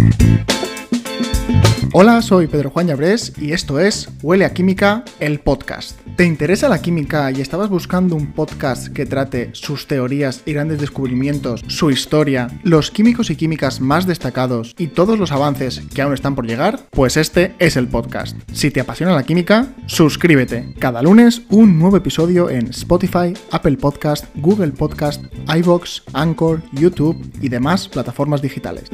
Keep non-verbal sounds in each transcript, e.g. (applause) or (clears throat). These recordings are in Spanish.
Música Hola, soy Pedro Juan Llabrés y esto es Huele a Química, el podcast. ¿Te interesa la química y estabas buscando un podcast que trate sus teorías y grandes descubrimientos, su historia, los químicos y químicas más destacados y todos los avances que aún están por llegar? Pues este es el podcast. Si te apasiona la química, suscríbete. Cada lunes un nuevo episodio en Spotify, Apple Podcast, Google Podcast, iVoox, Anchor, YouTube y demás plataformas digitales.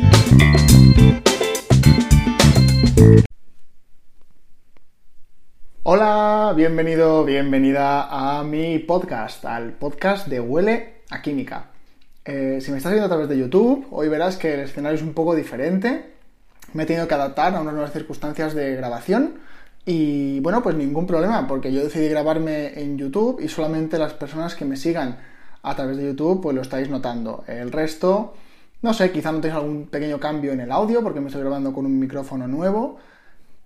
Hola, bienvenido, bienvenida a mi podcast, al podcast de Huele a Química. Eh, si me estás viendo a través de YouTube, hoy verás que el escenario es un poco diferente. Me he tenido que adaptar a unas nuevas circunstancias de grabación y bueno, pues ningún problema, porque yo decidí grabarme en YouTube y solamente las personas que me sigan a través de YouTube pues lo estáis notando. El resto, no sé, quizá notéis algún pequeño cambio en el audio porque me estoy grabando con un micrófono nuevo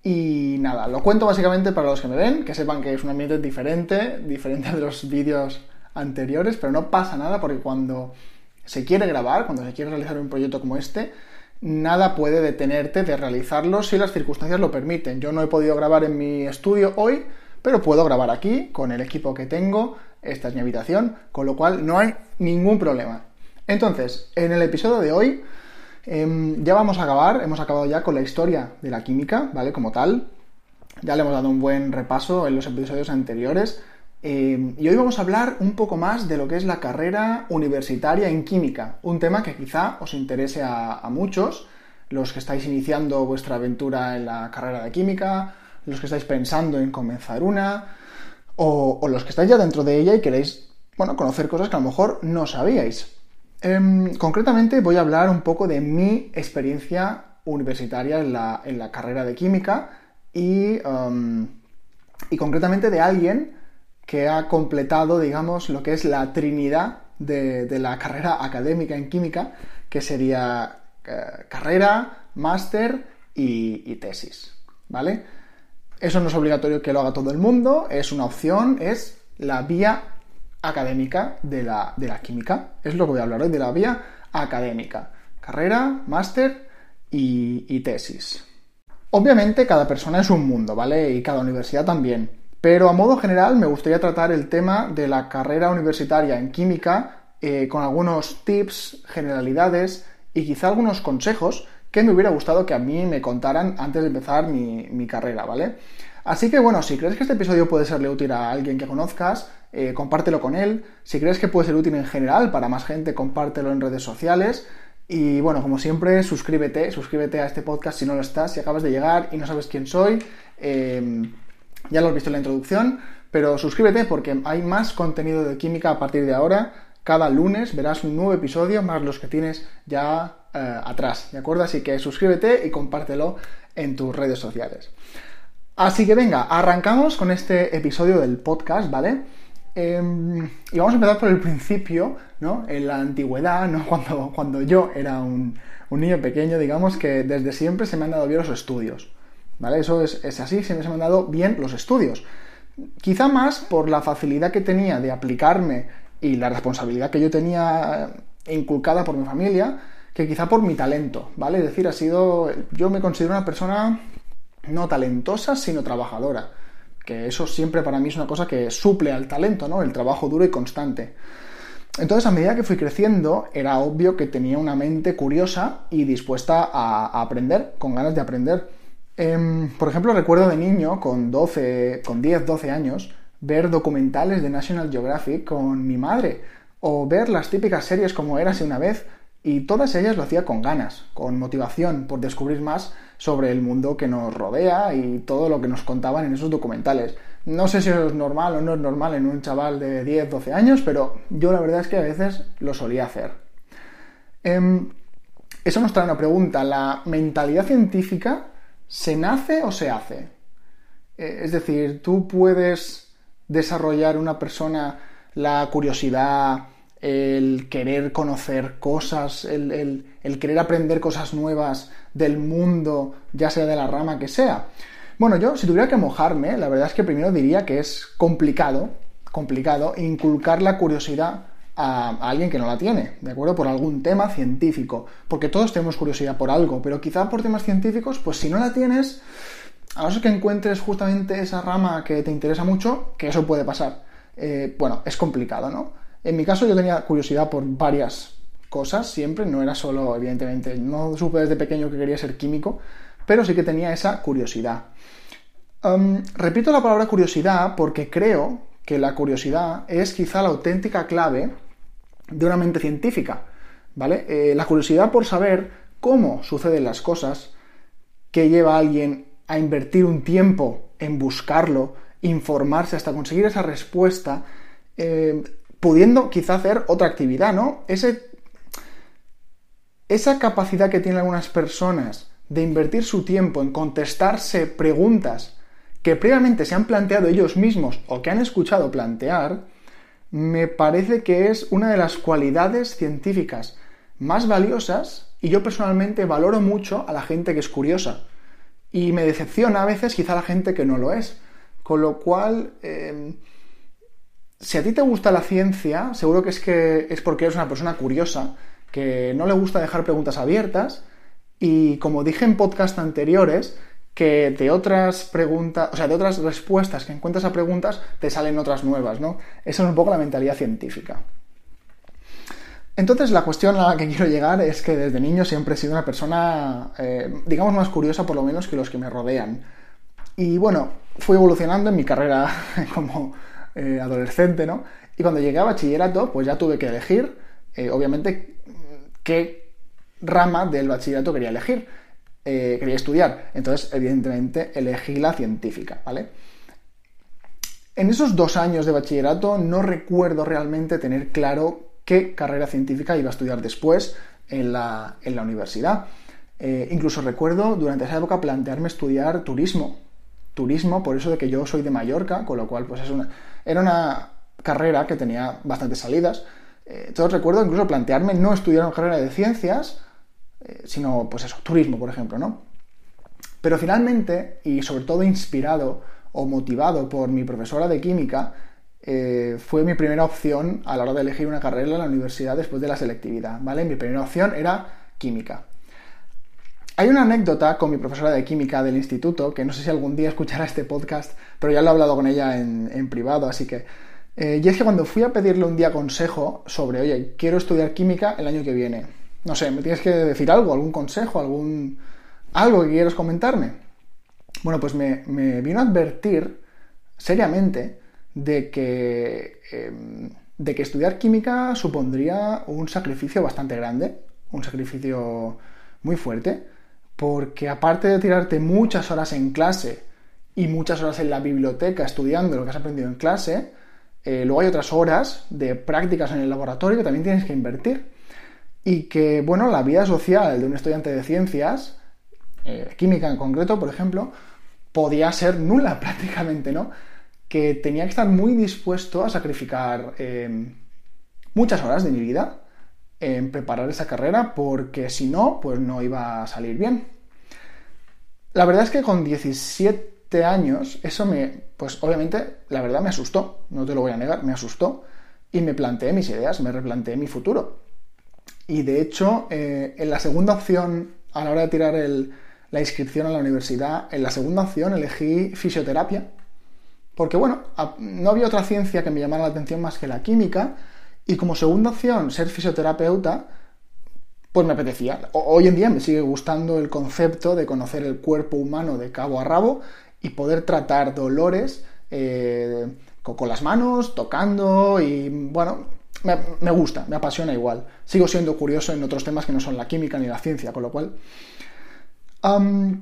y nada, lo cuento básicamente para los que me ven, que sepan que es un ambiente diferente, diferente de los vídeos anteriores, pero no pasa nada porque cuando se quiere grabar, cuando se quiere realizar un proyecto como este, nada puede detenerte de realizarlo si las circunstancias lo permiten. Yo no he podido grabar en mi estudio hoy, pero puedo grabar aquí con el equipo que tengo, esta es mi habitación, con lo cual no hay ningún problema. Entonces, en el episodio de hoy Em, ya vamos a acabar, hemos acabado ya con la historia de la química, ¿vale? Como tal. Ya le hemos dado un buen repaso en los episodios anteriores. Em, y hoy vamos a hablar un poco más de lo que es la carrera universitaria en química, un tema que quizá os interese a, muchos, los que estáis iniciando vuestra aventura en la carrera de química, los que estáis pensando en comenzar una, o, o los que estáis ya dentro de ella y queréis, bueno, conocer cosas que a lo mejor no sabíais. Em, concretamente voy a hablar un poco de mi experiencia universitaria en la, carrera de química em, y, concretamente de alguien que ha completado, digamos, lo que es la trinidad de, la carrera académica en química, que sería eh, carrera, máster y, y tesis, ¿vale? Eso no es obligatorio que lo haga todo el mundo, es una opción, es la vía académica de la, química. Es lo que voy a hablar hoy, de la vía académica. Carrera, máster y, tesis. Obviamente cada persona es un mundo, ¿vale? Y cada universidad también. Pero a modo general me gustaría tratar el tema de la carrera universitaria en química eh, con algunos tips, generalidades y quizá algunos consejos que me hubiera gustado que a mí me contaran antes de empezar mi, mi carrera, ¿vale? Así que bueno, si crees que este episodio puede serle útil a alguien que conozcas, eh, compártelo con él. Si crees que puede ser útil en general para más gente, compártelo en redes sociales. Y bueno, como siempre, suscríbete, suscríbete a este podcast si no lo estás, si acabas de llegar y no sabes quién soy. Em, ya lo has visto en la introducción, pero suscríbete porque hay más contenido de química a partir de ahora. Cada lunes verás un nuevo episodio, más los que tienes ya eh, atrás, ¿de acuerdo? Así que suscríbete y compártelo en tus redes sociales. Así que venga, arrancamos con este episodio del podcast, ¿vale? Em, y vamos a empezar por el principio, ¿no? En la antigüedad, ¿no? (laughs) Cuando, cuando yo era un, niño pequeño, digamos que desde siempre se me han dado bien los estudios, ¿vale? Eso es, así, siempre se me han dado bien los estudios. Quizá más por la facilidad que tenía de aplicarme y la responsabilidad que yo tenía inculcada por mi familia, que quizá por mi talento, ¿vale? Es decir, ha sido, yo me considero una persona no talentosa, sino trabajadora. Que eso siempre para mí es una cosa que suple al talento, ¿no? El trabajo duro y constante. Entonces, a medida que fui creciendo, era obvio que tenía una mente curiosa y dispuesta a, aprender, con ganas de aprender. Em, por ejemplo, recuerdo de niño, con 12, con 10, 12 años, ver documentales de National Geographic con mi madre, o ver las típicas series como Érase una vez, y todas ellas lo hacía con ganas, con motivación por descubrir más sobre el mundo que nos rodea y todo lo que nos contaban en esos documentales. No sé si eso es normal o no es normal en un chaval de 10, 12 años, pero yo la verdad es que a veces lo solía hacer. Em, eso nos trae una pregunta. ¿La mentalidad científica se nace o se hace? Eh, es decir, tú puedes desarrollar una persona la curiosidad, el querer conocer cosas, el, querer aprender cosas nuevas del mundo, ya sea de la rama que sea. Bueno, yo si tuviera que mojarme, la verdad es que primero diría que es complicado, complicado, inculcar la curiosidad a, alguien que no la tiene, ¿de acuerdo? Por algún tema científico, porque todos tenemos curiosidad por algo, pero quizá por temas científicos, pues si no la tienes, a no ser que encuentres justamente esa rama que te interesa mucho, que eso puede pasar. Eh, bueno, es complicado, ¿no? En mi caso yo tenía curiosidad por varias cosas siempre, no era solo, evidentemente, no supe desde pequeño que quería ser químico, pero sí que tenía esa curiosidad. repito la palabra curiosidad porque creo que la curiosidad es quizá la auténtica clave de una mente científica, ¿vale? Eh, la curiosidad por saber cómo suceden las cosas, que lleva a alguien a invertir un tiempo en buscarlo, informarse hasta conseguir esa respuesta, eh, pudiendo quizá hacer otra actividad, ¿no? Esa capacidad que tienen algunas personas de invertir su tiempo en contestarse preguntas que previamente se han planteado ellos mismos o que han escuchado plantear, me parece que es una de las cualidades científicas más valiosas y yo personalmente valoro mucho a la gente que es curiosa. Y me decepciona a veces quizá la gente que no lo es. Con lo cual, em, si a ti te gusta la ciencia, seguro que es que es porque eres una persona curiosa, que no le gusta dejar preguntas abiertas. Y como dije en podcast anteriores, que de otras preguntas, o sea, de otras respuestas que encuentras a preguntas, te salen otras nuevas, ¿no? Esa es un poco la mentalidad científica. Entonces, la cuestión a la que quiero llegar es que desde niño siempre he sido una persona, eh, digamos, más curiosa por lo menos que los que me rodean. Y bueno, fui evolucionando en mi carrera (laughs) como eh, adolescente, ¿no? Y cuando llegué a bachillerato, pues ya tuve que elegir, eh, obviamente, qué rama del bachillerato quería elegir. Eh, quería estudiar. Entonces, evidentemente, elegí la científica, ¿vale? En esos dos años de bachillerato no recuerdo realmente tener claro qué carrera científica iba a estudiar después en la, universidad. Eh, incluso recuerdo durante esa época plantearme estudiar turismo. Turismo, por eso de que yo soy de Mallorca, con lo cual pues es una, era una carrera que tenía bastantes salidas. Eh, entonces recuerdo incluso plantearme no estudiar una carrera de ciencias, eh, sino pues eso, turismo, por ejemplo, ¿no? Pero finalmente, y sobre todo inspirado o motivado por mi profesora de química, eh, fue mi primera opción a la hora de elegir una carrera en la universidad después de la selectividad, ¿vale? Mi primera opción era química. Hay una anécdota con mi profesora de química del instituto, que no sé si algún día escuchará este podcast, pero ya lo he hablado con ella en, privado, así que... Eh, y es que cuando fui a pedirle un día consejo sobre, oye, quiero estudiar química el año que viene, no sé, me tienes que decir algo, algún consejo, algún algo que quieras comentarme. Bueno, pues me, vino a advertir seriamente de que, em, de que estudiar química supondría un sacrificio bastante grande, un sacrificio muy fuerte, porque aparte de tirarte muchas horas en clase y muchas horas en la biblioteca estudiando lo que has aprendido en clase, eh, luego hay otras horas de prácticas en el laboratorio que también tienes que invertir y que, bueno, la vida social de un estudiante de ciencias, eh, química en concreto, por ejemplo, podía ser nula (laughs) prácticamente, ¿no? Que tenía que estar muy dispuesto a sacrificar em, muchas horas de mi vida en preparar esa carrera porque si no, pues no iba a salir bien. La verdad es que con 17 años, eso me, pues obviamente, la verdad me asustó, no te lo voy a negar, me asustó y me planteé mis ideas, me replanteé mi futuro. Y de hecho, eh, en la segunda opción, a la hora de tirar la inscripción a la universidad, en la segunda opción elegí fisioterapia. Porque bueno, no había otra ciencia que me llamara la atención más que la química. Y como segunda opción, ser fisioterapeuta, pues me apetecía. Hoy en día me sigue gustando el concepto de conocer el cuerpo humano de cabo a rabo y poder tratar dolores eh, con, las manos, tocando y bueno, me, gusta, me apasiona igual. Sigo siendo curioso en otros temas que no son la química ni la ciencia, con lo cual...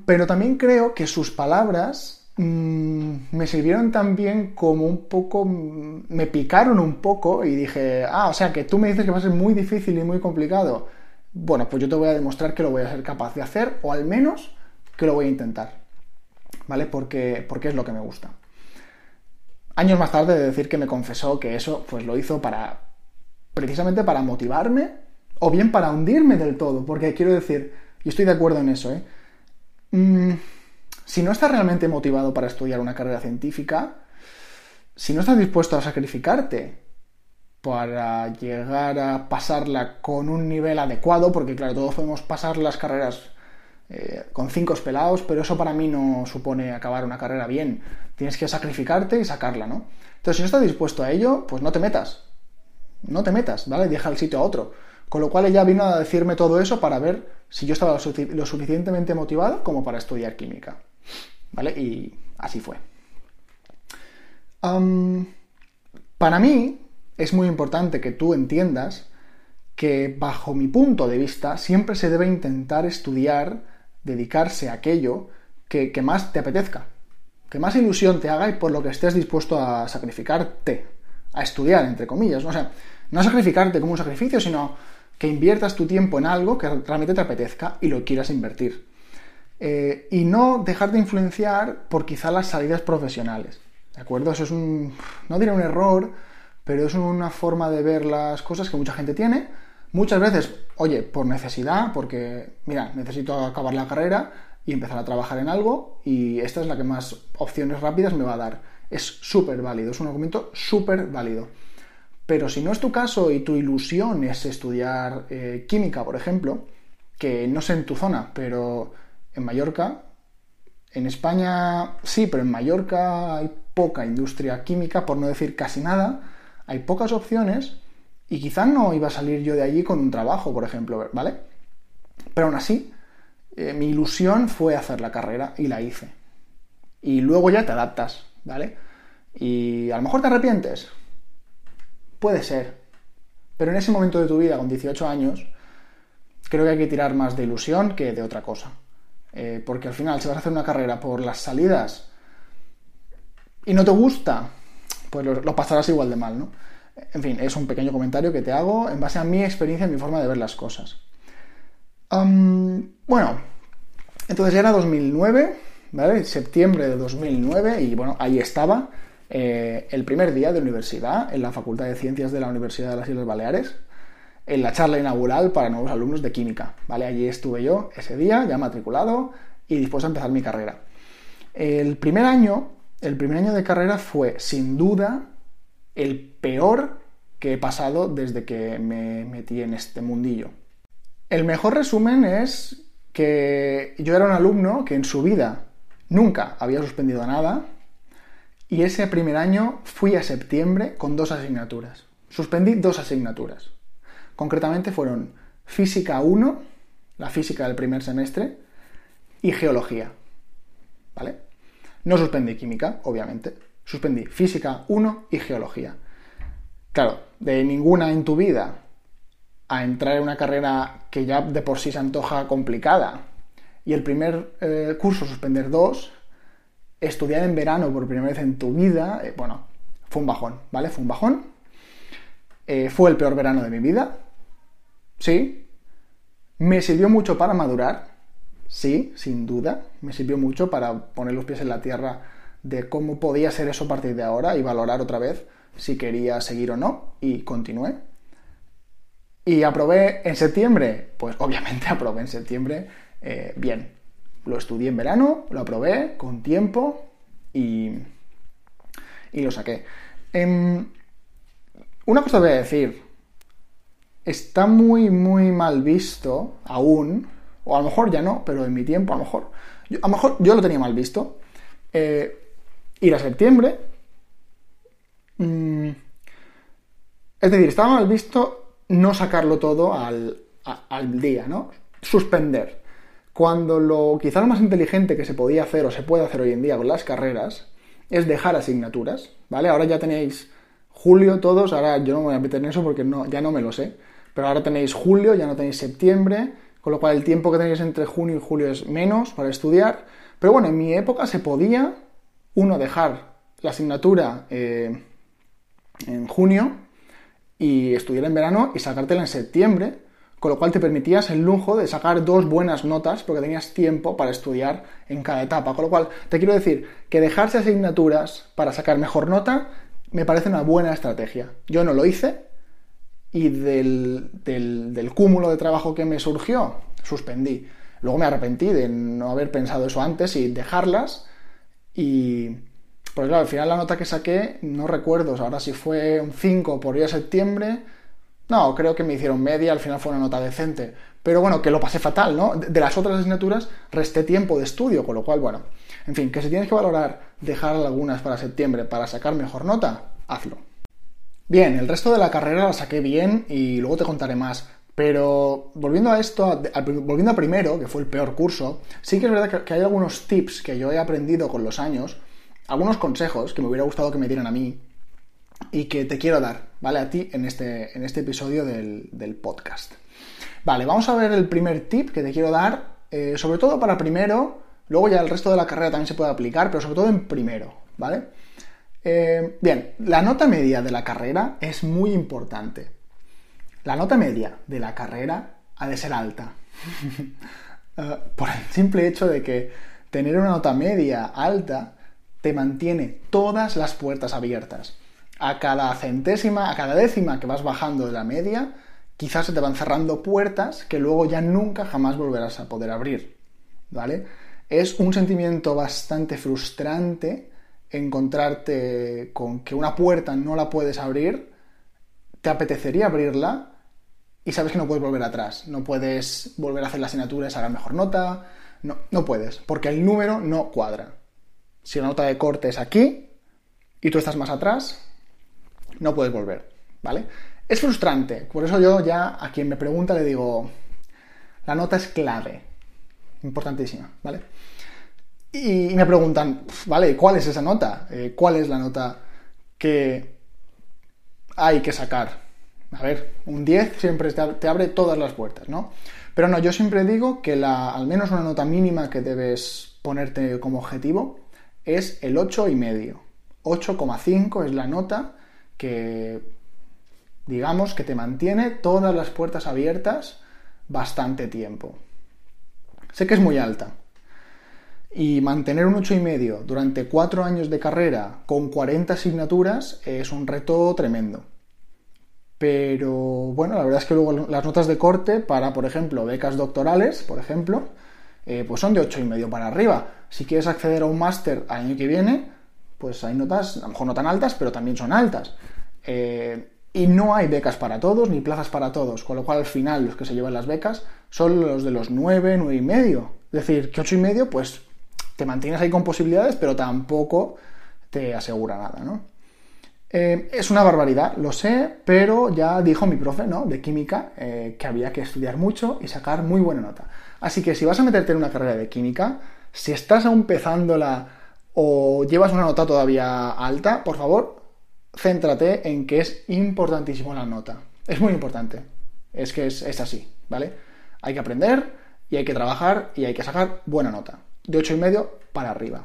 pero también creo que sus palabras me sirvieron también como un poco... me picaron un poco y dije, ah, o sea, que tú me dices que va a ser muy difícil y muy complicado. Bueno, pues yo te voy a demostrar que lo voy a ser capaz de hacer, o al menos que lo voy a intentar. ¿Vale? Porque, porque es lo que me gusta. Años más tarde de decir que me confesó que eso pues lo hizo para, precisamente para motivarme o bien para hundirme del todo, porque quiero decir, y estoy de acuerdo en eso, ¿eh? Mm, si no estás realmente motivado para estudiar una carrera científica, si no estás dispuesto a sacrificarte para llegar a pasarla con un nivel adecuado, porque claro, todos podemos pasar las carreras eh, con cinco pelados, pero eso para mí no supone acabar una carrera bien. Tienes que sacrificarte y sacarla, ¿no? Entonces, si no estás dispuesto a ello, pues no te metas. No te metas, ¿vale? Deja el sitio a otro. Con lo cual ella vino a decirme todo eso para ver si yo estaba lo, suficientemente motivado como para estudiar química. ¿Vale? Y así fue. para mí es muy importante que tú entiendas que bajo mi punto de vista siempre se debe intentar estudiar, dedicarse a aquello que, que más te apetezca, que más ilusión te haga y por lo que estés dispuesto a sacrificarte, a estudiar, entre comillas. O sea, no sacrificarte como un sacrificio, sino que inviertas tu tiempo en algo que realmente te apetezca y lo quieras invertir. Eh, y no dejar de influenciar por quizá las salidas profesionales. ¿De acuerdo? Eso es un, no diré un error, pero es una forma de ver las cosas que mucha gente tiene. Muchas veces, oye, por necesidad, porque, mira, necesito acabar la carrera y empezar a trabajar en algo y esta es la que más opciones rápidas me va a dar. Es súper válido, es un argumento súper válido. Pero si no es tu caso y tu ilusión es estudiar eh, química, por ejemplo, que no sé en tu zona, pero en Mallorca, en España sí, pero en Mallorca hay poca industria química, por no decir casi nada, hay pocas opciones y quizás no iba a salir yo de allí con un trabajo, por ejemplo, ¿vale? Pero aún así, eh, mi ilusión fue hacer la carrera y la hice. Y luego ya te adaptas, ¿vale? Y a lo mejor te arrepientes, Puede ser. Pero en ese momento de tu vida, con 18 años, creo que hay que tirar más de ilusión que de otra cosa. Eh, porque al final, si vas a hacer una carrera por las salidas y no te gusta, pues lo, pasarás igual de mal, ¿no? En fin, es un pequeño comentario que te hago en base a mi experiencia y mi forma de ver las cosas. bueno, entonces ya era 2009, ¿vale? Septiembre de 2009 y bueno, ahí estaba eh, el primer día de universidad en la Facultad de Ciencias de la Universidad de las Islas Baleares, en la charla inaugural para nuevos alumnos de química. ¿vale? Allí estuve yo ese día, ya matriculado y dispuesto a empezar mi carrera. El primer año, el primer año de carrera fue sin duda el peor que he pasado desde que me metí en este mundillo. El mejor resumen es que yo era un alumno que en su vida nunca había suspendido nada, y ese primer año fui a septiembre con dos asignaturas. Suspendí dos asignaturas. Concretamente fueron Física 1, la física del primer semestre, y Geología. ¿Vale? No suspendí Química, obviamente. Suspendí Física 1 y Geología. Claro, de ninguna en tu vida a entrar en una carrera que ya de por sí se antoja complicada y el primer eh, curso suspender dos, estudiar en verano por primera vez en tu vida, eh, bueno, fue un bajón, ¿vale? Fue un bajón. Eh, fue el peor verano de mi vida. Sí. Me sirvió mucho para madurar. Sí, sin duda. Me sirvió mucho para poner los pies en la tierra de cómo podía ser eso a partir de ahora y valorar otra vez si quería seguir o no. Y continué. Y aprobé en septiembre. Pues obviamente (laughs) aprobé en septiembre eh, bien. Lo estudié en verano, lo aprobé con tiempo y, y lo saqué. Em, una cosa voy a decir. Está muy, muy mal visto aún, o a lo mejor ya no, pero en mi tiempo a lo mejor. a lo mejor yo lo tenía mal visto. Eh, ir a septiembre. Mm, es decir, estaba mal visto no sacarlo todo al, al día, ¿no? Suspender cuando lo quizá lo más inteligente que se podía hacer o se puede hacer hoy en día con las carreras es dejar asignaturas, ¿vale? Ahora ya tenéis julio todos, ahora yo no me voy a meter en eso porque no, ya no me lo sé, pero ahora tenéis julio, ya no tenéis septiembre, con lo cual el tiempo que tenéis entre junio y julio es menos para estudiar, pero bueno, en mi época se podía, uno, dejar la asignatura eh, en junio y estudiar en verano y sacártela en septiembre, con lo cual te permitías el lujo de sacar dos buenas notas porque tenías tiempo para estudiar en cada etapa. Con lo cual, te quiero decir que dejarse asignaturas para sacar mejor nota me parece una buena estrategia. Yo no lo hice y del, del, cúmulo de trabajo que me surgió, suspendí. Luego me arrepentí de no haber pensado eso antes y dejarlas y Porque claro, al final la nota que saqué, no recuerdo ahora si fue un 5 por ir a septiembre. No, creo que me hicieron media, al final fue una nota decente. Pero bueno, que lo pasé fatal, ¿no? De las otras asignaturas resté tiempo de estudio, con lo cual, bueno, en fin, que si tienes que valorar dejar algunas para septiembre para sacar mejor nota, hazlo. Bien, el resto de la carrera la saqué bien y luego te contaré más. Pero volviendo a esto, volviendo a primero, que fue el peor curso, sí que es verdad que hay algunos tips que yo he aprendido con los años, algunos consejos que me hubiera gustado que me dieran a mí y que te quiero dar, ¿vale? A ti en este, en este episodio del, podcast. Vale, vamos a ver el primer tip que te quiero dar, eh, sobre todo para primero, luego ya el resto de la carrera también se puede aplicar, pero sobre todo en primero, ¿vale? Eh, bien, la nota media de la carrera es muy importante. La nota media de la carrera ha de ser alta. (laughs) Eh, por el simple hecho de que tener una nota media alta te mantiene todas las puertas abiertas. A cada centésima, a cada décima que vas bajando de la media, quizás se te van cerrando puertas que luego ya nunca jamás volverás a poder abrir. ¿Vale? Es un sentimiento bastante frustrante encontrarte con que una puerta no la puedes abrir, te apetecería abrirla y sabes que no puedes volver atrás. No puedes volver a hacer la asignatura y sacar mejor nota. No, no puedes, porque el número no cuadra. Si la nota de corte es aquí y tú estás más atrás, no puedes volver, ¿vale? Es frustrante, por eso yo ya a quien me pregunta le digo, la nota es clave, importantísima, ¿vale? Y, me preguntan, ¿vale? ¿Cuál es esa nota? Eh, ¿Cuál es la nota que hay que sacar? A ver, un 10 siempre te abre todas las puertas, ¿no? Pero no, yo siempre digo que la, al menos una nota mínima que debes ponerte como objetivo es el 8,5. 8,5 es la nota que, digamos, que te mantiene todas las puertas abiertas bastante tiempo. Sé que es muy alta. Y mantener un 8,5 durante 4 años de carrera con 40 asignaturas es un reto tremendo. Pero bueno, la verdad es que luego las notas de corte para, por ejemplo, becas doctorales, por ejemplo, eh, pues son de 8,5 para arriba. Si quieres acceder a un máster al año que viene, pues hay notas, a lo mejor no tan altas, pero también son altas. Eh, y no hay becas para todos, ni plazas para todos, con lo cual al final los que se llevan las becas son los de los 9, 9 y medio. Es decir, que 8 y medio, pues te mantienes ahí con posibilidades, pero tampoco te asegura nada, ¿no? Eh, es una barbaridad, lo sé, pero ya dijo mi profe, ¿no? De química, que había que estudiar mucho y sacar muy buena nota. Así que si vas a meterte en una carrera de química, si estás empezándola o llevas una nota todavía alta, por favor, céntrate en que es importantísimo la nota. Es muy importante. Es que es, así, ¿vale? Hay que aprender y hay que trabajar y hay que sacar buena nota. De y medio para arriba.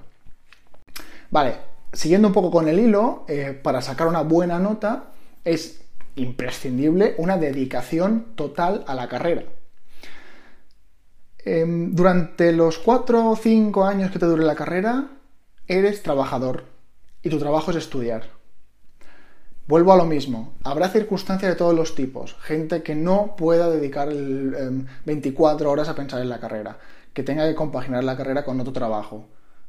Vale, siguiendo un poco con el hilo, eh, para sacar una buena nota es imprescindible una dedicación total a la carrera. Em, durante los 4 o 5 años que te dure la carrera, eres trabajador y tu trabajo es estudiar. Vuelvo a lo mismo, habrá circunstancias de todos los tipos, gente que no pueda dedicar 24 em, horas a pensar en la carrera, que tenga que compaginar la carrera con otro trabajo.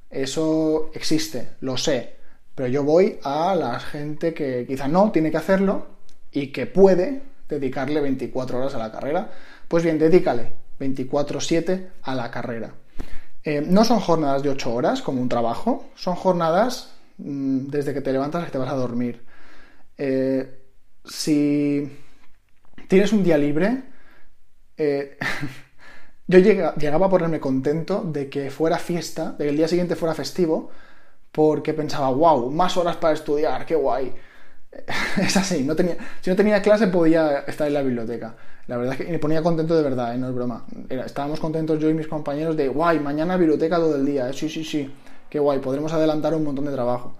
Eso existe, lo sé, pero yo voy a la gente que quizá no tiene que hacerlo y que puede dedicarle 24 horas a la carrera. Pues bien, dedícale, 24/7 a la carrera. Eh, no son jornadas de 8 horas como un trabajo, son jornadas mm, desde que te levantas hasta que te vas a dormir. Eh, si tienes un día libre, eh, (laughs) yo llegaba a ponerme contento de que fuera fiesta, de que el día siguiente fuera festivo, porque pensaba, wow, más horas para estudiar, qué guay. (laughs) Es así, no tenía, si no tenía clase podía estar en la biblioteca. La verdad es que me ponía contento de verdad, ¿eh? no es broma. estábamos contentos yo y mis compañeros de, guay, mañana biblioteca todo el día. ¿eh? Sí, sí, sí, qué guay, podremos adelantar un montón de trabajo.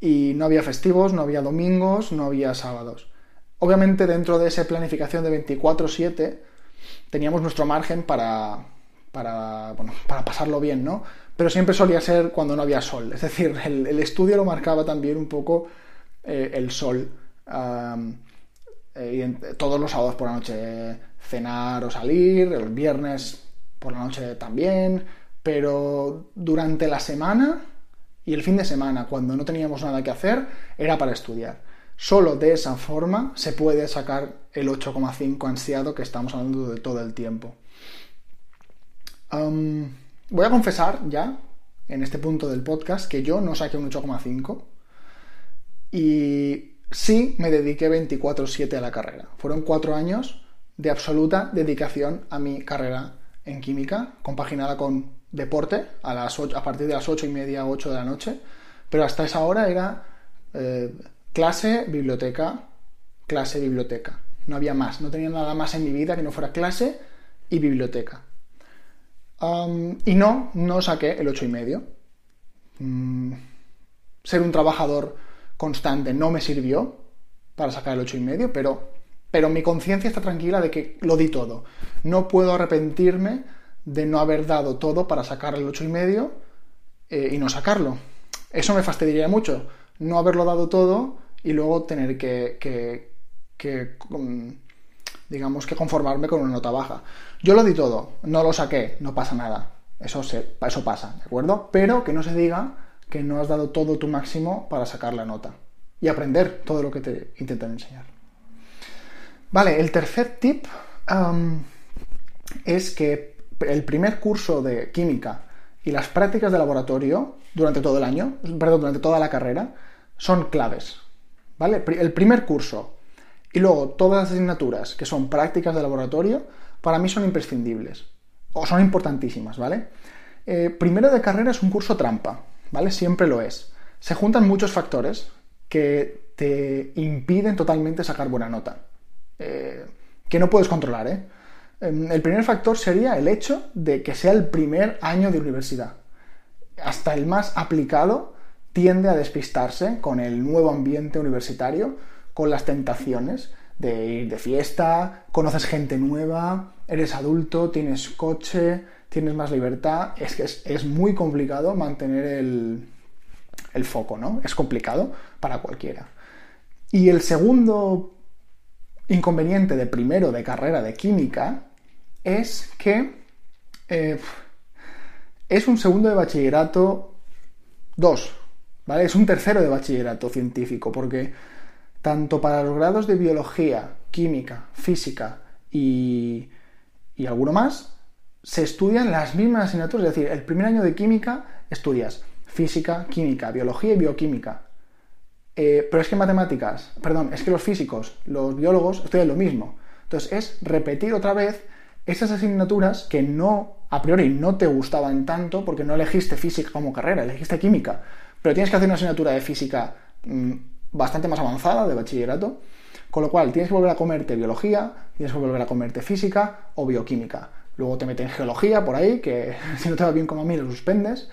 y no había festivos, no había domingos, no había sábados. Obviamente dentro de esa planificación de 24/7 teníamos nuestro margen para, para, bueno, para pasarlo bien, ¿no? Pero siempre solía ser cuando no había sol. Es decir, el, estudio lo marcaba también un poco eh, el sol. Eh, todos los sábados por la noche cenar o salir, el viernes por la noche también, pero durante la semana Y el fin de semana, cuando no teníamos nada que hacer, era para estudiar. Solo de esa forma se puede sacar el 8,5 ansiado que estamos hablando de todo el tiempo. voy a confesar ya, en este punto del podcast, que yo no saqué un 8,5 y sí me dediqué 24/7 a la carrera. Fueron cuatro años de absoluta dedicación a mi carrera en química, compaginada con deporte a, las a partir de las 8 y media, 8 de la noche, pero hasta esa hora era eh, clase, biblioteca, clase, biblioteca. No había más, no tenía nada más en mi vida que no fuera clase y biblioteca. y no, no saqué el 8 y medio. Mm, ser un trabajador constante no me sirvió para sacar el 8 y medio, pero, pero mi conciencia está tranquila de que lo di todo. No puedo arrepentirme de no haber dado todo para sacar el 8 y medio eh, y no sacarlo. Eso me fastidiaría mucho, no haberlo dado todo y luego tener que, mm, digamos, que conformarme con una nota baja. Yo lo di todo, no lo saqué, no pasa nada. Eso, se, eso pasa, ¿de acuerdo? Pero que no se diga que no has dado todo tu máximo para sacar la nota y aprender todo lo que te intentan enseñar. Vale, el tercer tip es que el primer curso de química y las prácticas de laboratorio durante todo el año, perdón, durante toda la carrera, son claves. ¿Vale? El primer curso y luego todas las asignaturas que son prácticas de laboratorio, para mí son imprescindibles. O son importantísimas, ¿vale? Eh, primero de carrera es un curso trampa, ¿vale? Siempre lo es. Se juntan muchos factores que te impiden totalmente sacar buena nota. Eh, que no puedes controlar, ¿eh? Em, el primer factor sería el hecho de que sea el primer año de universidad. Hasta el más aplicado tiende a despistarse con el nuevo ambiente universitario, con las tentaciones de ir de fiesta, conoces gente nueva, eres adulto, tienes coche, tienes más libertad. Es que es, muy complicado mantener el, el foco, ¿no? Es complicado para cualquiera. Y el segundo inconveniente de primero de carrera de química es que eh, es un segundo de bachillerato 2, ¿vale? Es un tercero de bachillerato científico, porque tanto para los grados de biología, química, física y, y alguno más, se estudian las mismas asignaturas. Es decir, el primer año de química estudias física, química, biología y bioquímica. Eh, pero es que matemáticas, perdón, es que los físicos, los biólogos estudian lo mismo. Entonces es repetir otra vez esas asignaturas que no, a priori, no te gustaban tanto porque no elegiste física como carrera, elegiste química, pero tienes que hacer una asignatura de física mm, bastante más avanzada, de bachillerato, con lo cual tienes que volver a comerte biología, tienes que volver a comerte física o bioquímica. Luego te meten geología por ahí, que (laughs) si no te va bien como a mí lo suspendes.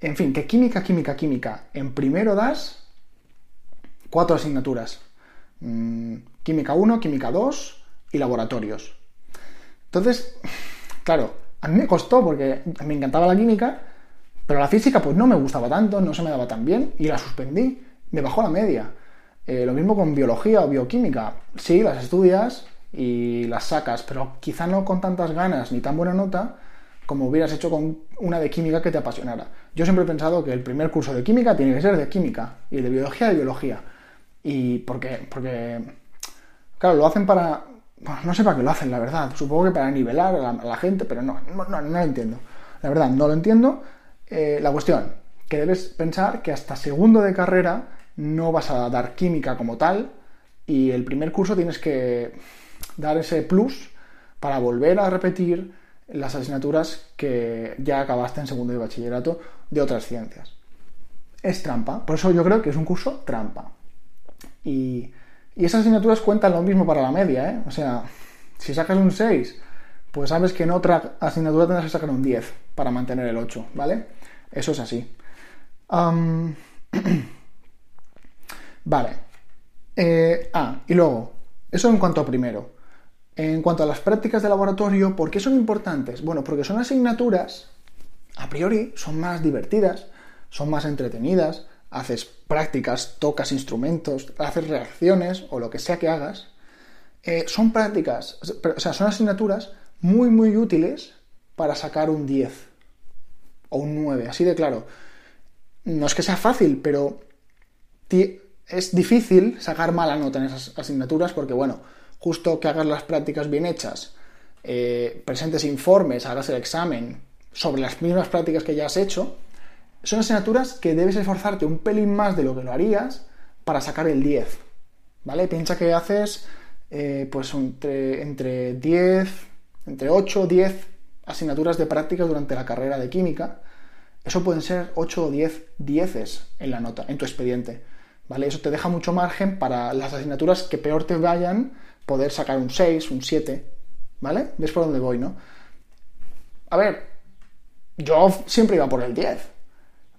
En fin, que química, química, química. En primero das cuatro asignaturas. Mm, química 1, química 2 y laboratorios. Entonces, (laughs) claro, a mí me costó porque me encantaba la química, pero la física pues no me gustaba tanto, no se me daba tan bien y la suspendí, me bajó la media. Eh, lo mismo con biología o bioquímica. Sí, las estudias y las sacas, pero quizá no con tantas ganas ni tan buena nota como hubieras hecho con una de química que te apasionara. Yo siempre he pensado que el primer curso de química tiene que ser de química y de biología de biología. Y porque, porque claro, lo hacen para no sé para qué lo hacen, la verdad. Supongo que para nivelar a la, gente, pero no, no, lo entiendo. La verdad, no lo entiendo. Eh, la cuestión, que debes pensar que hasta segundo de carrera no vas a dar química como tal y el primer curso tienes que dar ese plus para volver a repetir las asignaturas que ya acabaste en segundo de bachillerato de otras ciencias. Es trampa, por eso yo creo que es un curso trampa. Y y esas asignaturas cuentan lo mismo para la media, ¿eh? O sea, si sacas un 6, pues sabes que en otra asignatura tendrás que sacar un 10 para mantener el 8, ¿vale? Eso es así. (clears throat) vale. Eh, ah, y luego, eso en cuanto a primero. En cuanto a las prácticas de laboratorio, ¿por qué son importantes? Bueno, porque son asignaturas, a priori, son más divertidas, son más entretenidas, haces prácticas, tocas instrumentos, haces reacciones o lo que sea que hagas, eh, son prácticas, o sea, son asignaturas muy, muy útiles para sacar un 10 o un 9, así de claro. no es que sea fácil, pero es difícil sacar mala nota en esas asignaturas porque, bueno, justo que hagas las prácticas bien hechas, eh, presentes informes, hagas el examen sobre las mismas prácticas que ya has hecho, son asignaturas que debes esforzarte un pelín más de lo que lo harías para sacar el 10. ¿Vale? Piensa que haces eh, pues entre, entre 10, entre 8 o 10 asignaturas de prácticas durante la carrera de química. Eso pueden ser 8 o 10 dieces en la nota, en tu expediente. ¿Vale? Eso te deja mucho margen para las asignaturas que peor te vayan, poder sacar un 6, un 7. ¿Vale? ¿Ves por dónde voy, no? A ver, yo siempre iba por el 10.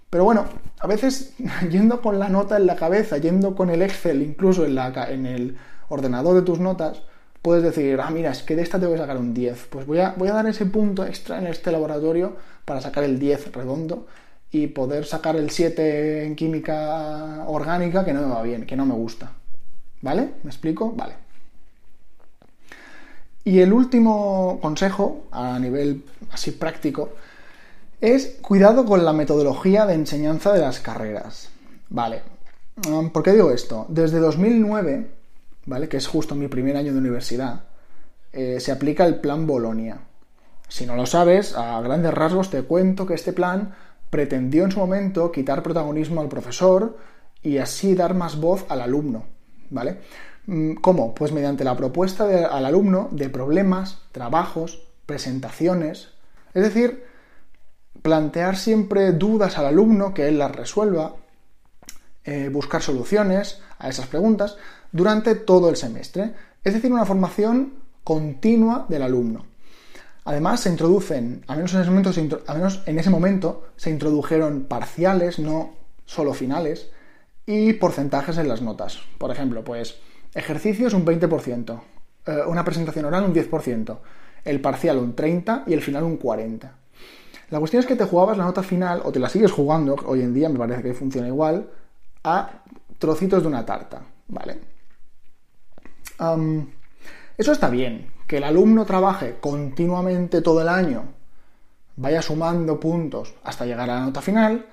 Pero bueno, a veces (laughs) yendo con la nota en la cabeza, yendo con el Excel incluso en, la, en el ordenador de tus notas, puedes decir, ah, mira, es que de esta te a sacar un 10. Pues voy a, voy a dar ese punto extra en este laboratorio para sacar el 10 redondo y poder sacar el 7 en química orgánica que no me va bien, que no me gusta. ¿Vale? ¿Me explico? Vale. Y el último consejo, a nivel así práctico, es cuidado con la metodología de enseñanza de las carreras. Vale. Um, ¿Por qué digo esto? Desde 2009 ¿vale? que es justo mi primer año de universidad, eh, se aplica el plan Bolonia. Si no lo sabes, a grandes rasgos te cuento que este plan pretendió en su momento quitar protagonismo al profesor y así dar más voz al alumno. ¿Vale? Mm, ¿Cómo? Pues mediante la propuesta al alumno de problemas, trabajos, presentaciones. Es decir, plantear siempre dudas al alumno, que él las resuelva, eh, buscar soluciones a esas preguntas, durante todo el semestre, es decir, una formación continua del alumno. Además, se introducen, al menos en ese momento, se, introdujeron parciales, no solo finales, y porcentajes en las notas. Por ejemplo, pues ejercicios un 20%, eh, una presentación oral un 10%, el parcial un 30% y el final un 40%. La cuestión es que te jugabas la nota final, o te la sigues jugando, hoy en día me parece que funciona igual, a trocitos de una tarta, ¿vale? eso está bien, que el alumno trabaje continuamente todo el año, vaya sumando puntos hasta llegar a la nota final,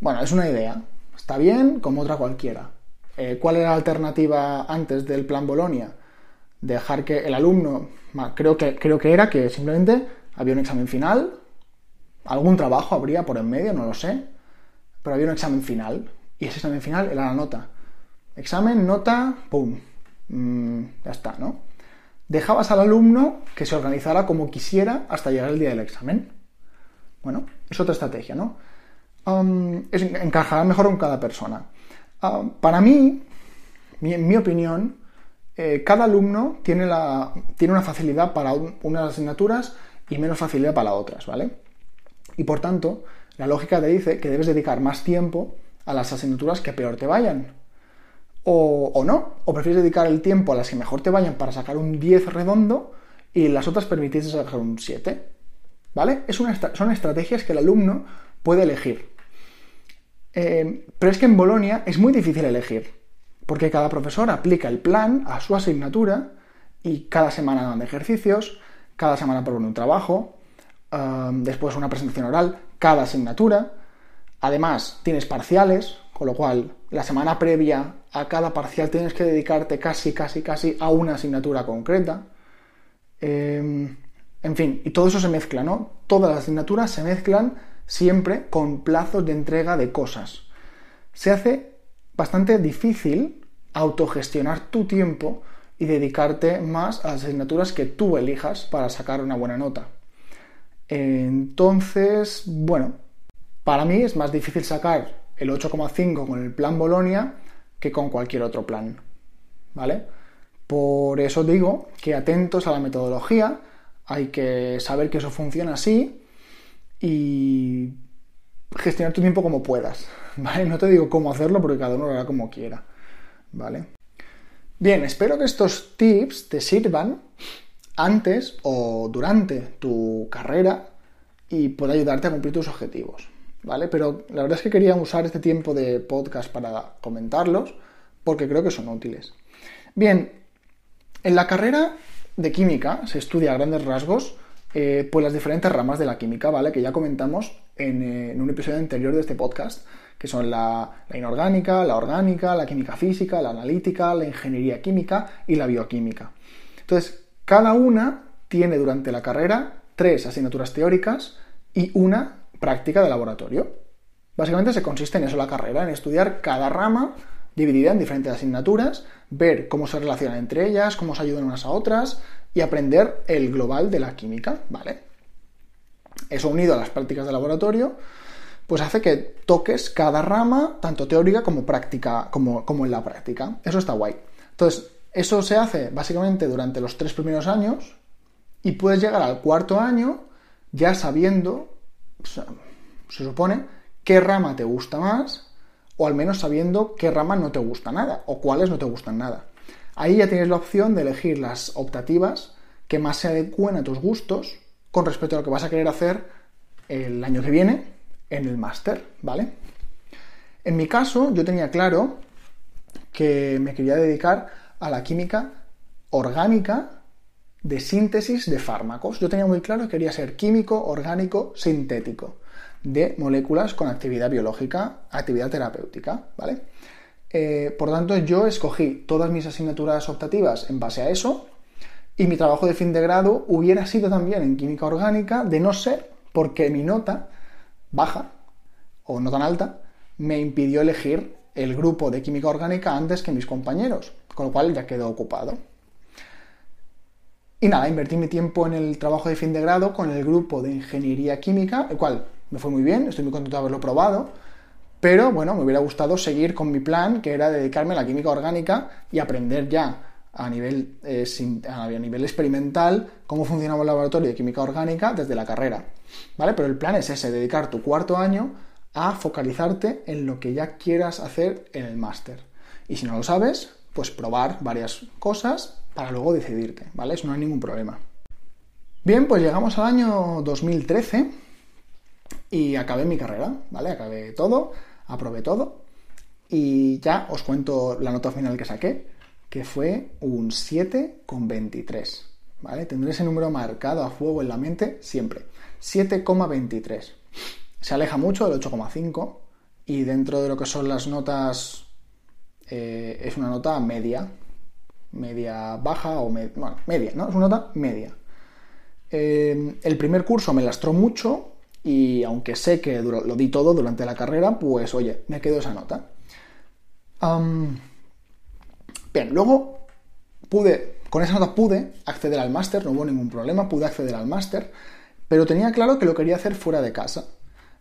bueno, es una idea. Está bien como otra cualquiera. Eh, ¿Cuál era la alternativa antes del plan Bolonia? Dejar que el alumno, creo que, creo que era que simplemente había un examen final, algún trabajo habría por en medio, no lo sé, pero había un examen final y ese examen final era la nota. Examen, nota, ¡pum! Mm, ya está, ¿no? Dejabas al alumno que se organizara como quisiera hasta llegar el día del examen. Bueno, es otra estrategia, ¿no? encajará mejor con cada persona. para mí, en mi opinión, eh, cada alumno tiene una facilidad para unas asignaturas y menos facilidad para otras, ¿vale? Y por tanto, la lógica te dice que debes dedicar más tiempo a las asignaturas que peor te vayan o, no, o prefieres dedicar el tiempo a las que mejor te vayan para sacar un 10 redondo y las otras permitirse sacar un 7. ¿Vale? Son estrategias que el alumno puede elegir. Eh, pero es que en Bolonia es muy difícil elegir, porque cada profesor aplica el plan a su asignatura y cada semana dan ejercicios, cada semana propone un trabajo, eh, después una presentación oral, cada asignatura. Además, tienes parciales, con lo cual la semana previa a cada parcial tienes que dedicarte casi, casi, casi a una asignatura concreta. Em, en fin, y todo eso se mezcla, ¿no? Todas las asignaturas se mezclan siempre con plazos de entrega de cosas. Se hace bastante difícil autogestionar tu tiempo y dedicarte más a las asignaturas que tú elijas para sacar una buena nota. Entonces, bueno, para mí es más difícil sacar el 8,5 con el plan Bolonia que con cualquier otro plan. ¿Vale? Por eso digo que atentos a la metodología, hay que saber que eso funciona así y gestionar tu tiempo como puedas. (laughs) ¿Vale? No te digo cómo hacerlo porque cada uno lo hará como quiera. ¿Vale? Bien, espero que estos tips te sirvan antes o durante tu carrera y pueda ayudarte a cumplir tus objetivos. ¿Vale? Pero la verdad es que quería usar este tiempo de podcast para comentarlos porque creo que son útiles. Bien, en la carrera de química se estudia a grandes rasgos eh, pues las diferentes ramas de la química, ¿vale? Que ya comentamos en, eh, un episodio anterior de este podcast, que son la, inorgánica, la orgánica, la química física, la analítica, la ingeniería química y la bioquímica. Entonces, cada una tiene durante la carrera tres asignaturas teóricas y una práctica de laboratorio. Básicamente se consiste en eso la carrera, en estudiar cada rama dividida en diferentes asignaturas, ver cómo se relacionan entre ellas, cómo se ayudan unas a otras y aprender el global de la química, ¿vale? Eso unido a las prácticas de laboratorio, pues hace que toques cada rama, tanto teórica como práctica, como, como en la práctica. Eso está guay. Entonces, eso se hace básicamente durante los tres primeros años y puedes llegar al cuarto año ya sabiendo, se supone, qué rama te gusta más o al menos sabiendo qué rama no te gusta nada o cuáles no te gustan nada. Ahí ya tienes la opción de elegir las optativas que más se adecúen a tus gustos con respecto a lo que vas a querer hacer el año que viene en el máster, ¿vale? En mi caso, yo tenía claro que me quería dedicar a la química orgánica de síntesis de fármacos. Yo tenía muy claro que quería ser químico orgánico sintético de moléculas con actividad biológica, actividad terapéutica, ¿vale? Eh, por tanto, yo escogí todas mis asignaturas optativas en base a eso y mi trabajo de fin de grado hubiera sido también en química orgánica, de no ser porque mi nota baja o no tan alta me impidió elegir el grupo de química orgánica antes que mis compañeros, con lo cual ya quedó ocupado. Y nada, invertí mi tiempo en el trabajo de fin de grado con el grupo de ingeniería química, el cual me fue muy bien, estoy muy contento de haberlo probado, pero bueno, me hubiera gustado seguir con mi plan, que era dedicarme a la química orgánica y aprender ya a nivel, eh, a nivel experimental cómo funcionaba el laboratorio de química orgánica desde la carrera. ¿Vale? Pero el plan es ese, dedicar tu cuarto año a focalizarte en lo que ya quieras hacer en el máster. Y si no lo sabes, pues probar varias cosas para luego decidirte, ¿vale? Eso no hay ningún problema. Bien, pues llegamos al año 2013 y acabé mi carrera, ¿vale? Acabé todo, aprobé todo y ya os cuento la nota final que saqué, que fue un 7,23, ¿vale? Tendré ese número marcado a fuego en la mente siempre, 7,23. Se aleja mucho del 8,5 y dentro de lo que son las notas eh, es una nota media, media baja o bueno, media, ¿no? Es una nota media. Eh, el primer curso me lastró mucho y aunque sé que lo di todo durante la carrera, pues oye, me quedo esa nota. bien, luego pude, con esa nota pude acceder al máster, no hubo ningún problema, pude acceder al máster, pero tenía claro que lo quería hacer fuera de casa.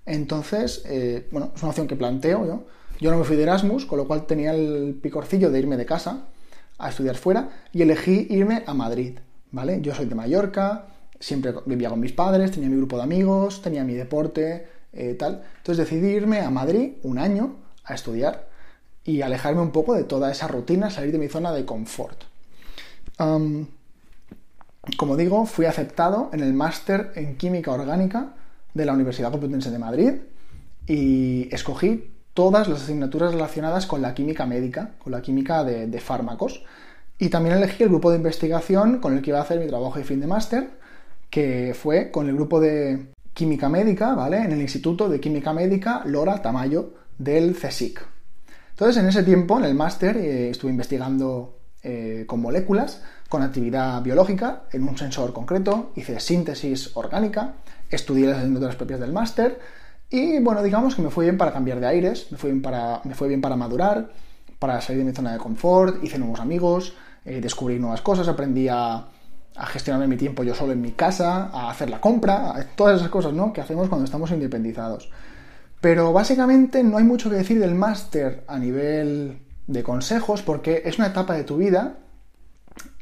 Entonces, eh, bueno, es una opción que planteo yo. Yo no me fui de Erasmus, con lo cual tenía el picorcillo de irme de casa a estudiar fuera y elegí irme a Madrid, ¿vale? Yo soy de Mallorca, siempre vivía con mis padres, tenía mi grupo de amigos, tenía mi deporte, eh, tal. Entonces decidí irme a Madrid un año a estudiar y alejarme un poco de toda esa rutina, salir de mi zona de confort. como digo, fui aceptado en el máster en química orgánica de la Universidad Complutense de Madrid y escogí todas las asignaturas relacionadas con la química médica, con la química de, fármacos. Y también elegí el grupo de investigación con el que iba a hacer mi trabajo de fin de máster, que fue con el grupo de química médica, ¿vale? En el Instituto de Química Médica Lora Tamayo del CSIC. Entonces, en ese tiempo, en el máster, eh, estuve investigando eh, con moléculas, con actividad biológica, en un sensor concreto, hice síntesis orgánica, estudié las asignaturas propias del máster y, bueno, digamos que me fue bien para cambiar de aires, me fue bien para, me fue bien para madurar, para salir de mi zona de confort, hice nuevos amigos, eh, descubrí nuevas cosas, aprendí a a gestionarme mi tiempo yo solo en mi casa, a hacer la compra, todas esas cosas ¿no? que hacemos cuando estamos independizados. Pero básicamente no hay mucho que decir del máster a nivel de consejos porque es una etapa de tu vida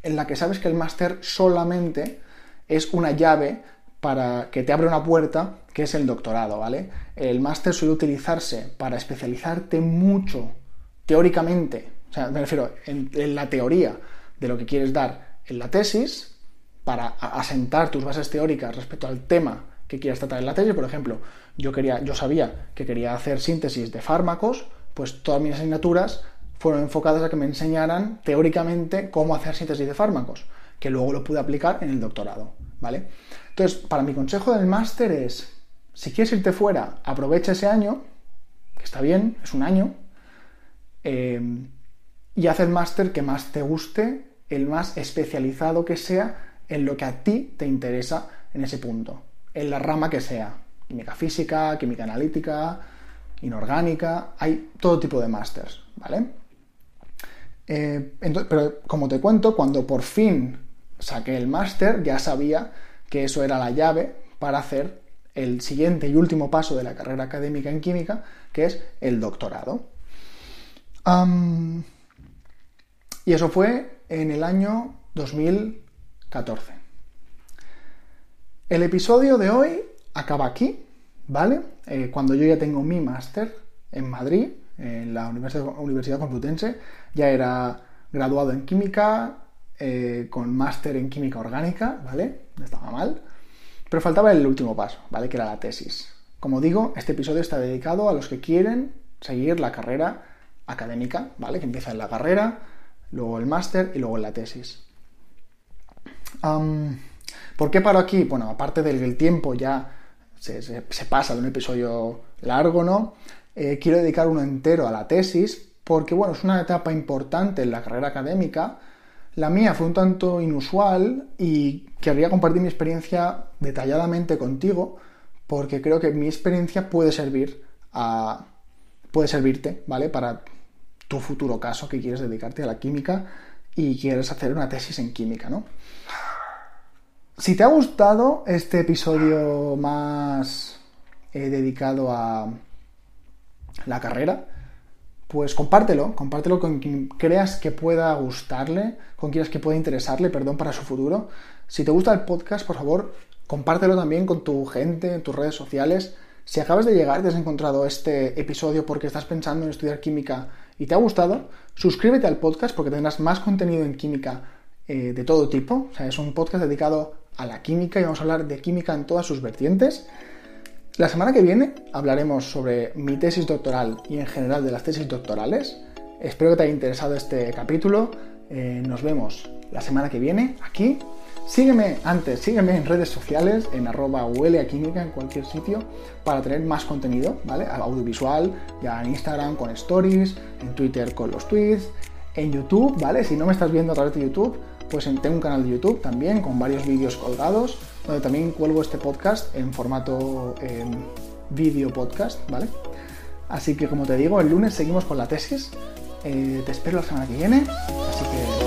en la que sabes que el máster solamente es una llave para que te abra una puerta que es el doctorado, ¿vale? El máster suele utilizarse para especializarte mucho teóricamente, o sea, me refiero en la teoría de lo que quieres dar en la tesis, para asentar tus bases teóricas respecto al tema que quieras tratar en la tesis. Por ejemplo, yo, quería, yo sabía que quería hacer síntesis de fármacos, pues todas mis asignaturas fueron enfocadas a que me enseñaran teóricamente cómo hacer síntesis de fármacos, que luego lo pude aplicar en el doctorado, ¿vale? Entonces, para mi consejo del máster es, si quieres irte fuera, aprovecha ese año, que está bien, es un año, eh, y haz el máster que más te guste, el más especializado que sea en lo que a ti te interesa en ese punto, en la rama que sea, química física, química analítica, inorgánica, hay todo tipo de másters, ¿vale? Eh, pero como te cuento, cuando por fin saqué el máster, ya sabía que eso era la llave para hacer el siguiente y último paso de la carrera académica en química, que es el doctorado. y eso fue en el año 2014. El episodio de hoy acaba aquí, ¿vale? Eh, cuando yo ya tengo mi máster en Madrid, en la Universidad, Complutense, ya era graduado en química, eh, con máster en química orgánica, ¿vale? No estaba mal. Pero faltaba el último paso, ¿vale? Que era la tesis. Como digo, este episodio está dedicado a los que quieren seguir la carrera académica, ¿vale? Que empieza en la carrera, luego el máster y luego en la tesis. ¿Por qué paro aquí? Bueno, aparte del tiempo ya se, pasa de un episodio largo, ¿no? Eh, quiero dedicar uno entero a la tesis porque, bueno, es una etapa importante en la carrera académica. La mía fue un tanto inusual y querría compartir mi experiencia detalladamente contigo porque creo que mi experiencia puede servir a, puede servirte, ¿vale? Para tu futuro caso que quieres dedicarte a la química y quieres hacer una tesis en química, ¿no? Si te ha gustado este episodio más eh, dedicado a la carrera, pues compártelo, compártelo con quien creas que pueda gustarle, con quien creas que pueda interesarle, perdón, para su futuro. Si te gusta el podcast, por favor, compártelo también con tu gente, en tus redes sociales. Si acabas de llegar y te has encontrado este episodio porque estás pensando en estudiar química y te ha gustado, suscríbete al podcast porque tendrás más contenido en química eh, de todo tipo. O sea, es un podcast dedicado a la química y vamos a hablar de química en todas sus vertientes. La semana que viene hablaremos sobre mi tesis doctoral y en general de las tesis doctorales. Espero que te haya interesado este capítulo. Eh, nos vemos la semana que viene aquí. Sígueme antes, sígueme en redes sociales, en arroba huele a química en cualquier sitio, para tener más contenido, ¿vale? Audiovisual, ya en Instagram con stories, en Twitter con los tweets, en YouTube, ¿vale? Si no me estás viendo a través de YouTube, pues tengo un canal de YouTube también con varios vídeos colgados, donde también cuelgo este podcast en formato em, vídeo podcast, ¿vale? Así que como te digo, el lunes seguimos con la tesis. Eh, te espero la semana que viene. Así que